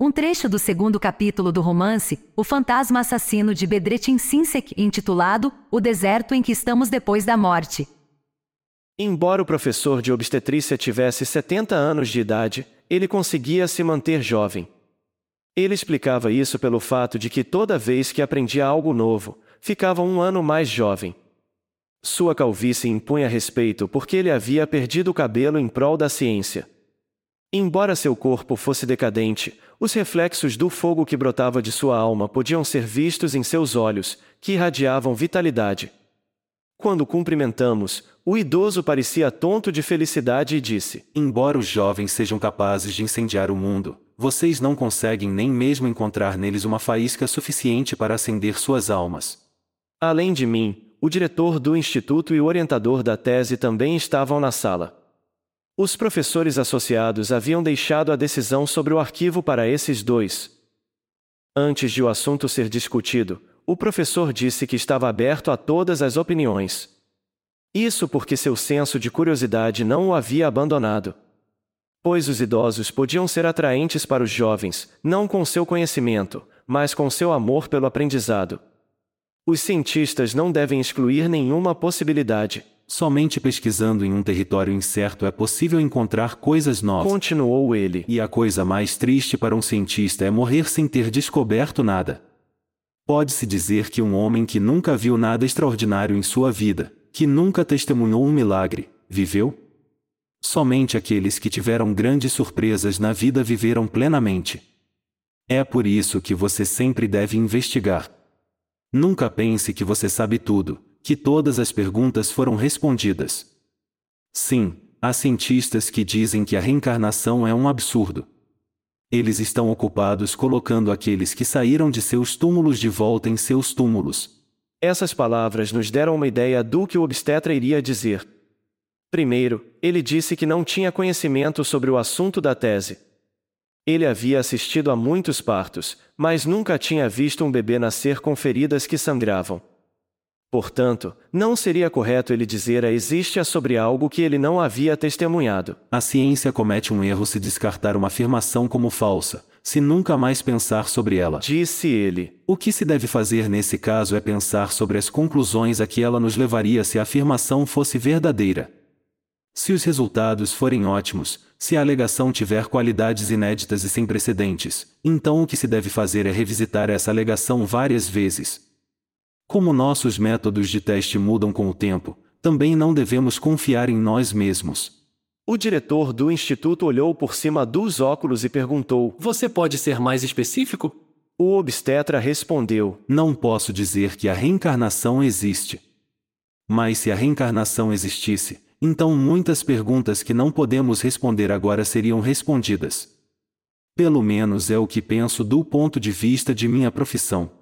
Um trecho do segundo capítulo do romance O Fantasma Assassino de Bedretin Sinsek, intitulado O Deserto em que Estamos Depois da Morte. Embora o professor de obstetrícia tivesse 70 anos de idade, ele conseguia se manter jovem. Ele explicava isso pelo fato de que toda vez que aprendia algo novo, ficava um ano mais jovem. Sua calvície impunha respeito porque ele havia perdido o cabelo em prol da ciência. Embora seu corpo fosse decadente, os reflexos do fogo que brotava de sua alma podiam ser vistos em seus olhos, que irradiavam vitalidade. Quando cumprimentamos, o idoso parecia tonto de felicidade e disse: Embora os jovens sejam capazes de incendiar o mundo, vocês não conseguem nem mesmo encontrar neles uma faísca suficiente para acender suas almas. Além de mim, o diretor do instituto e o orientador da tese também estavam na sala. Os professores associados haviam deixado a decisão sobre o arquivo para esses dois. Antes de o assunto ser discutido, o professor disse que estava aberto a todas as opiniões. Isso porque seu senso de curiosidade não o havia abandonado. Pois os idosos podiam ser atraentes para os jovens, não com seu conhecimento, mas com seu amor pelo aprendizado. Os cientistas não devem excluir nenhuma possibilidade. Somente pesquisando em um território incerto é possível encontrar coisas novas. Continuou ele. E a coisa mais triste para um cientista é morrer sem ter descoberto nada. Pode-se dizer que um homem que nunca viu nada extraordinário em sua vida, que nunca testemunhou um milagre, viveu? Somente aqueles que tiveram grandes surpresas na vida viveram plenamente. É por isso que você sempre deve investigar. Nunca pense que você sabe tudo, que todas as perguntas foram respondidas. Sim, há cientistas que dizem que a reencarnação é um absurdo. Eles estão ocupados colocando aqueles que saíram de seus túmulos de volta em seus túmulos. Essas palavras nos deram uma ideia do que o obstetra iria dizer. Primeiro, ele disse que não tinha conhecimento sobre o assunto da tese. Ele havia assistido a muitos partos, mas nunca tinha visto um bebê nascer com feridas que sangravam. Portanto, não seria correto ele dizer a existe sobre algo que ele não havia testemunhado. A ciência comete um erro se descartar uma afirmação como falsa, se nunca mais pensar sobre ela. Disse ele. O que se deve fazer nesse caso é pensar sobre as conclusões a que ela nos levaria se a afirmação fosse verdadeira. Se os resultados forem ótimos, se a alegação tiver qualidades inéditas e sem precedentes, então o que se deve fazer é revisitar essa alegação várias vezes, como nossos métodos de teste mudam com o tempo, também não devemos confiar em nós mesmos. O diretor do instituto olhou por cima dos óculos e perguntou: Você pode ser mais específico? O obstetra respondeu: Não posso dizer que a reencarnação existe. Mas se a reencarnação existisse, então muitas perguntas que não podemos responder agora seriam respondidas. Pelo menos é o que penso do ponto de vista de minha profissão.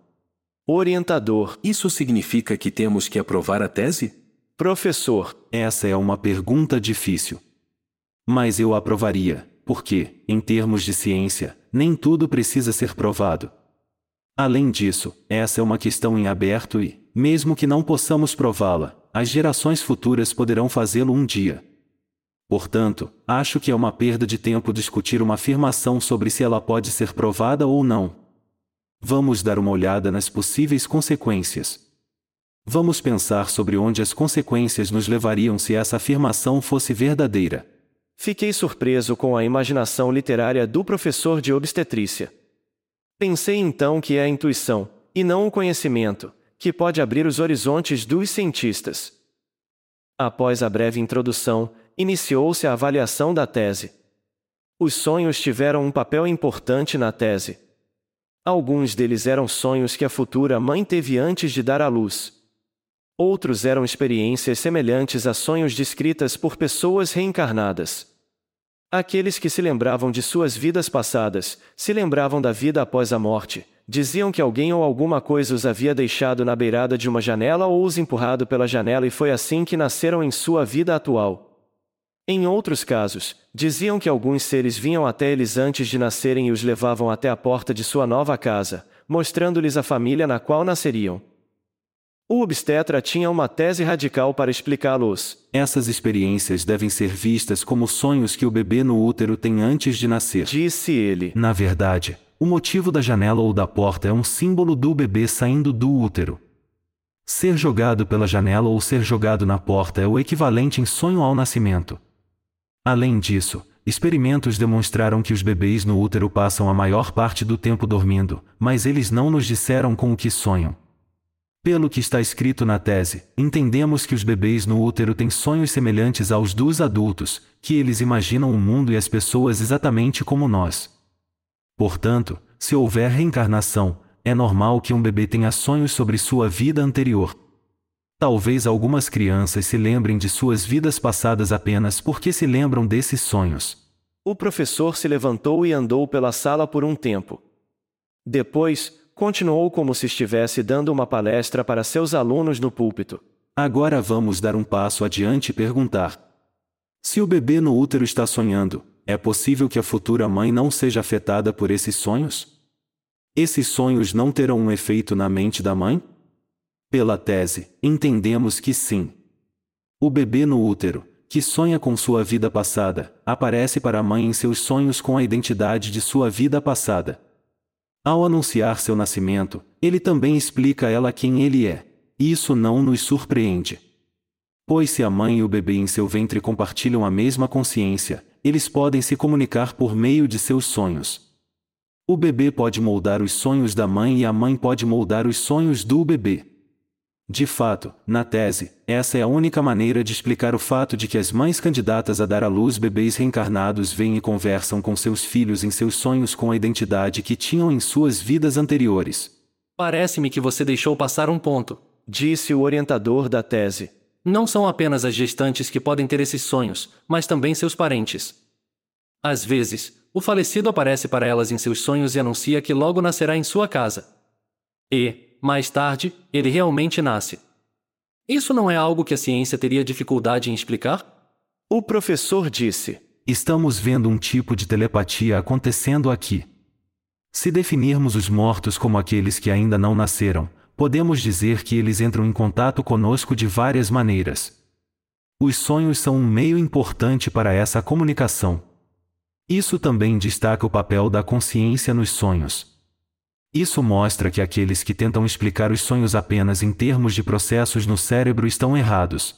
Orientador. Isso significa que temos que aprovar a tese? Professor. Essa é uma pergunta difícil. Mas eu aprovaria, porque, em termos de ciência, nem tudo precisa ser provado. Além disso, essa é uma questão em aberto e, mesmo que não possamos prová-la, as gerações futuras poderão fazê-lo um dia. Portanto, acho que é uma perda de tempo discutir uma afirmação sobre se ela pode ser provada ou não. Vamos dar uma olhada nas possíveis consequências. Vamos pensar sobre onde as consequências nos levariam se essa afirmação fosse verdadeira. Fiquei surpreso com a imaginação literária do professor de obstetrícia. Pensei então que é a intuição, e não o conhecimento, que pode abrir os horizontes dos cientistas. Após a breve introdução, iniciou-se a avaliação da tese. Os sonhos tiveram um papel importante na tese. Alguns deles eram sonhos que a futura mãe teve antes de dar à luz. Outros eram experiências semelhantes a sonhos descritas por pessoas reencarnadas. Aqueles que se lembravam de suas vidas passadas, se lembravam da vida após a morte, diziam que alguém ou alguma coisa os havia deixado na beirada de uma janela ou os empurrado pela janela e foi assim que nasceram em sua vida atual. Em outros casos, diziam que alguns seres vinham até eles antes de nascerem e os levavam até a porta de sua nova casa, mostrando-lhes a família na qual nasceriam. O obstetra tinha uma tese radical para explicá-los. Essas experiências devem ser vistas como sonhos que o bebê no útero tem antes de nascer. Disse ele. Na verdade, o motivo da janela ou da porta é um símbolo do bebê saindo do útero. Ser jogado pela janela ou ser jogado na porta é o equivalente em sonho ao nascimento. Além disso, experimentos demonstraram que os bebês no útero passam a maior parte do tempo dormindo, mas eles não nos disseram com o que sonham. Pelo que está escrito na tese, entendemos que os bebês no útero têm sonhos semelhantes aos dos adultos, que eles imaginam o mundo e as pessoas exatamente como nós. Portanto, se houver reencarnação, é normal que um bebê tenha sonhos sobre sua vida anterior. Talvez algumas crianças se lembrem de suas vidas passadas apenas porque se lembram desses sonhos. O professor se levantou e andou pela sala por um tempo. Depois, continuou como se estivesse dando uma palestra para seus alunos no púlpito. Agora vamos dar um passo adiante e perguntar: se o bebê no útero está sonhando, é possível que a futura mãe não seja afetada por esses sonhos? Esses sonhos não terão um efeito na mente da mãe? Pela tese, entendemos que sim. O bebê no útero, que sonha com sua vida passada, aparece para a mãe em seus sonhos com a identidade de sua vida passada. Ao anunciar seu nascimento, ele também explica a ela quem ele é. Isso não nos surpreende. Pois se a mãe e o bebê em seu ventre compartilham a mesma consciência, eles podem se comunicar por meio de seus sonhos. O bebê pode moldar os sonhos da mãe e a mãe pode moldar os sonhos do bebê. De fato, na tese, essa é a única maneira de explicar o fato de que as mães candidatas a dar à luz bebês reencarnados vêm e conversam com seus filhos em seus sonhos com a identidade que tinham em suas vidas anteriores. Parece-me que você deixou passar um ponto, disse o orientador da tese. Não são apenas as gestantes que podem ter esses sonhos, mas também seus parentes. Às vezes, o falecido aparece para elas em seus sonhos e anuncia que logo nascerá em sua casa. E, mais tarde, ele realmente nasce. Isso não é algo que a ciência teria dificuldade em explicar? O professor disse: Estamos vendo um tipo de telepatia acontecendo aqui. Se definirmos os mortos como aqueles que ainda não nasceram, podemos dizer que eles entram em contato conosco de várias maneiras. Os sonhos são um meio importante para essa comunicação. Isso também destaca o papel da consciência nos sonhos. Isso mostra que aqueles que tentam explicar os sonhos apenas em termos de processos no cérebro estão errados.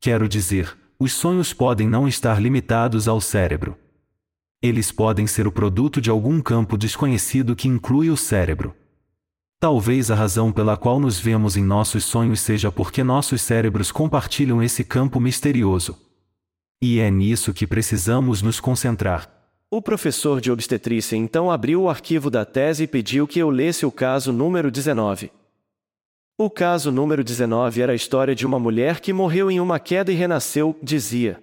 Quero dizer, os sonhos podem não estar limitados ao cérebro. Eles podem ser o produto de algum campo desconhecido que inclui o cérebro. Talvez a razão pela qual nos vemos em nossos sonhos seja porque nossos cérebros compartilham esse campo misterioso. E é nisso que precisamos nos concentrar. O professor de obstetrícia então abriu o arquivo da tese e pediu que eu lesse o caso número 19. O caso número 19 era a história de uma mulher que morreu em uma queda e renasceu, dizia.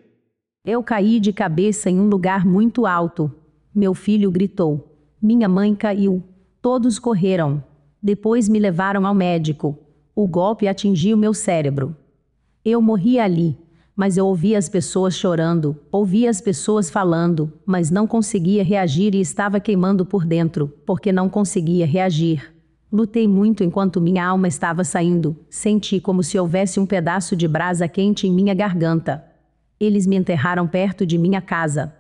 Eu caí de cabeça em um lugar muito alto. Meu filho gritou. Minha mãe caiu. Todos correram. Depois me levaram ao médico. O golpe atingiu meu cérebro. Eu morri ali, mas eu ouvia as pessoas chorando, ouvia as pessoas falando, mas não conseguia reagir e estava queimando por dentro, porque não conseguia reagir. Lutei muito enquanto minha alma estava saindo, senti como se houvesse um pedaço de brasa quente em minha garganta. Eles me enterraram perto de minha casa.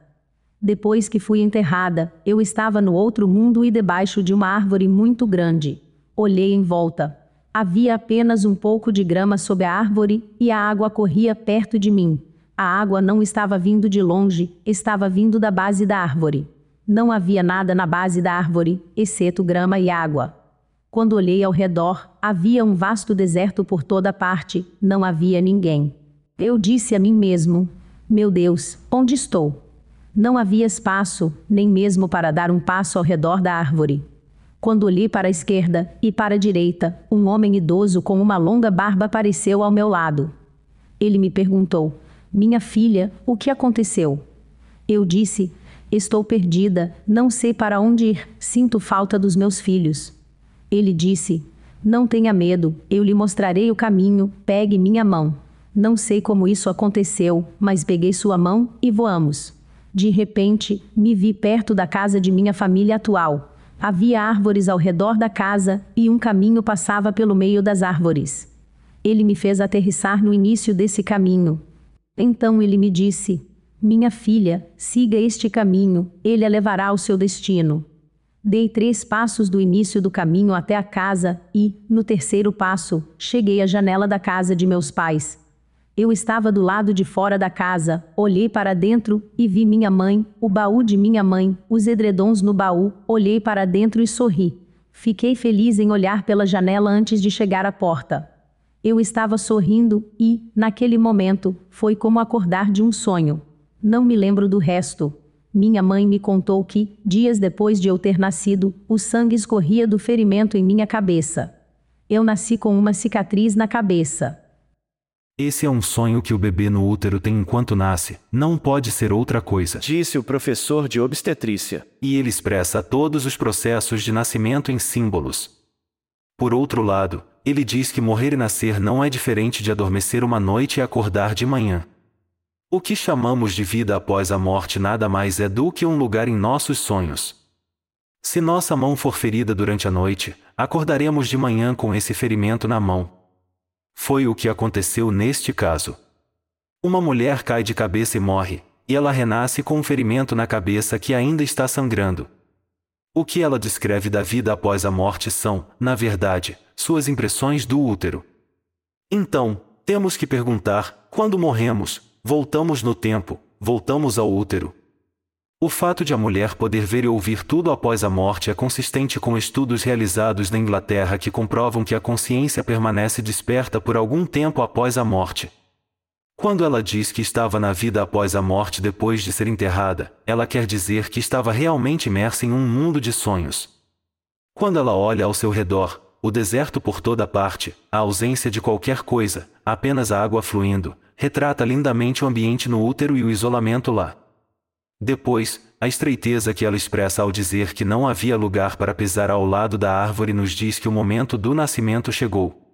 Depois que fui enterrada, eu estava no outro mundo e debaixo de uma árvore muito grande. Olhei em volta, Havia apenas um pouco de grama sob a árvore, e a água corria perto de mim. A água não estava vindo de longe, estava vindo da base da árvore. Não havia nada na base da árvore, exceto grama e água. Quando olhei ao redor, havia um vasto deserto por toda parte, não havia ninguém. Eu disse a mim mesmo: Meu Deus, onde estou? Não havia espaço, nem mesmo para dar um passo ao redor da árvore. Quando olhei para a esquerda e para a direita, um homem idoso com uma longa barba apareceu ao meu lado. Ele me perguntou: Minha filha, o que aconteceu? Eu disse: Estou perdida, não sei para onde ir, sinto falta dos meus filhos. Ele disse: Não tenha medo, eu lhe mostrarei o caminho, pegue minha mão. Não sei como isso aconteceu, mas peguei sua mão e voamos. De repente, me vi perto da casa de minha família atual. Havia árvores ao redor da casa, e um caminho passava pelo meio das árvores. Ele me fez aterrissar no início desse caminho. Então ele me disse: Minha filha, siga este caminho, ele a levará ao seu destino. Dei três passos do início do caminho até a casa e, no terceiro passo, cheguei à janela da casa de meus pais. Eu estava do lado de fora da casa, olhei para dentro e vi minha mãe, o baú de minha mãe, os edredons no baú, olhei para dentro e sorri. Fiquei feliz em olhar pela janela antes de chegar à porta. Eu estava sorrindo e, naquele momento, foi como acordar de um sonho. Não me lembro do resto. Minha mãe me contou que, dias depois de eu ter nascido, o sangue escorria do ferimento em minha cabeça. Eu nasci com uma cicatriz na cabeça. Esse é um sonho que o bebê no útero tem enquanto nasce, não pode ser outra coisa. Disse o professor de obstetrícia. E ele expressa todos os processos de nascimento em símbolos. Por outro lado, ele diz que morrer e nascer não é diferente de adormecer uma noite e acordar de manhã. O que chamamos de vida após a morte nada mais é do que um lugar em nossos sonhos. Se nossa mão for ferida durante a noite, acordaremos de manhã com esse ferimento na mão. Foi o que aconteceu neste caso. Uma mulher cai de cabeça e morre, e ela renasce com um ferimento na cabeça que ainda está sangrando. O que ela descreve da vida após a morte são, na verdade, suas impressões do útero. Então, temos que perguntar: quando morremos, Voltamos no tempo, voltamos ao útero. O fato de a mulher poder ver e ouvir tudo após a morte é consistente com estudos realizados na Inglaterra que comprovam que a consciência permanece desperta por algum tempo após a morte. Quando ela diz que estava na vida após a morte depois de ser enterrada, ela quer dizer que estava realmente imersa em um mundo de sonhos. Quando ela olha ao seu redor, o deserto por toda parte, a ausência de qualquer coisa, apenas a água fluindo, retrata lindamente o ambiente no útero e o isolamento lá. Depois, a estreiteza que ela expressa ao dizer que não havia lugar para pisar ao lado da árvore nos diz que o momento do nascimento chegou.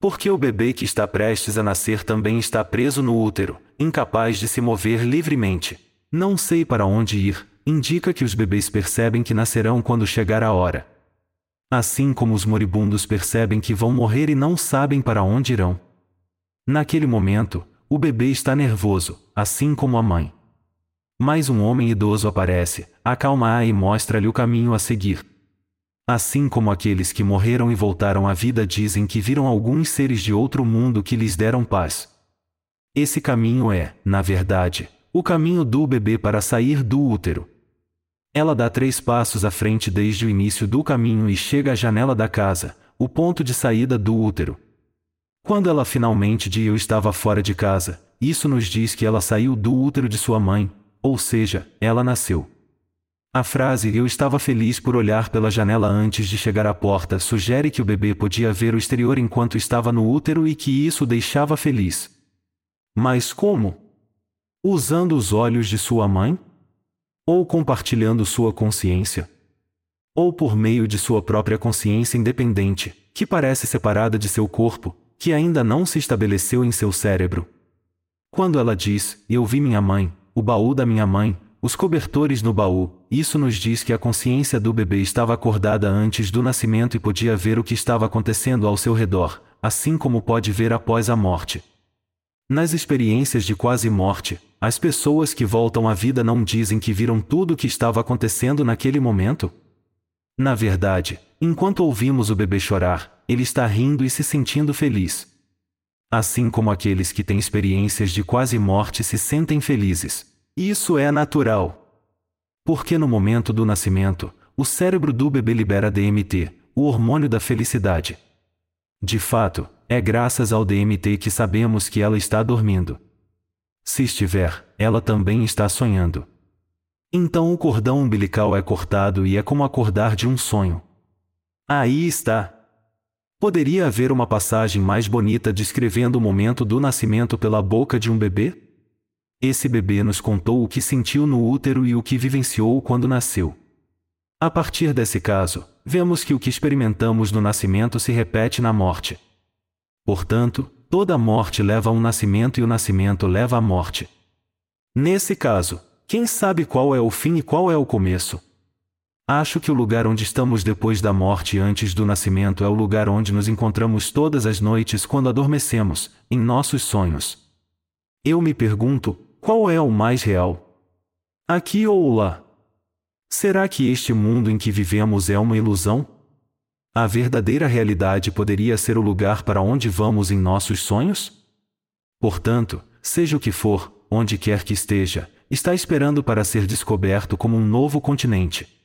Porque o bebê que está prestes a nascer também está preso no útero, incapaz de se mover livremente. Não sei para onde ir, indica que os bebês percebem que nascerão quando chegar a hora. Assim como os moribundos percebem que vão morrer e não sabem para onde irão. Naquele momento, o bebê está nervoso, assim como a mãe. Mas um homem idoso aparece, acalma-a e mostra-lhe o caminho a seguir. Assim como aqueles que morreram e voltaram à vida dizem que viram alguns seres de outro mundo que lhes deram paz. Esse caminho é, na verdade, o caminho do bebê para sair do útero. Ela dá três passos à frente desde o início do caminho e chega à janela da casa, o ponto de saída do útero. Quando ela finalmente diz eu estava fora de casa, isso nos diz que ela saiu do útero de sua mãe, ou seja, ela nasceu. A frase eu estava feliz por olhar pela janela antes de chegar à porta sugere que o bebê podia ver o exterior enquanto estava no útero e que isso o deixava feliz. Mas como? Usando os olhos de sua mãe? Ou compartilhando sua consciência? Ou por meio de sua própria consciência independente, que parece separada de seu corpo, que ainda não se estabeleceu em seu cérebro. Quando ela diz, Eu vi minha mãe, o baú da minha mãe, os cobertores no baú, isso nos diz que a consciência do bebê estava acordada antes do nascimento e podia ver o que estava acontecendo ao seu redor, assim como pode ver após a morte. Nas experiências de quase morte, as pessoas que voltam à vida não dizem que viram tudo o que estava acontecendo naquele momento? Na verdade, enquanto ouvimos o bebê chorar, ele está rindo e se sentindo feliz. Assim como aqueles que têm experiências de quase morte se sentem felizes. Isso é natural. Porque no momento do nascimento, o cérebro do bebê libera DMT, o hormônio da felicidade. De fato, é graças ao DMT que sabemos que ela está dormindo. Se estiver, ela também está sonhando. Então o cordão umbilical é cortado e é como acordar de um sonho. Aí está, Poderia haver uma passagem mais bonita descrevendo o momento do nascimento pela boca de um bebê? Esse bebê nos contou o que sentiu no útero e o que vivenciou quando nasceu. A partir desse caso, vemos que o que experimentamos no nascimento se repete na morte. Portanto, toda morte leva a um nascimento e o nascimento leva à morte. Nesse caso, quem sabe qual é o fim e qual é o começo? Acho que o lugar onde estamos depois da morte e antes do nascimento é o lugar onde nos encontramos todas as noites quando adormecemos, em nossos sonhos. Eu me pergunto, qual é o mais real? Aqui ou lá? Será que este mundo em que vivemos é uma ilusão? A verdadeira realidade poderia ser o lugar para onde vamos em nossos sonhos? Portanto, seja o que for, onde quer que esteja, está esperando para ser descoberto como um novo continente,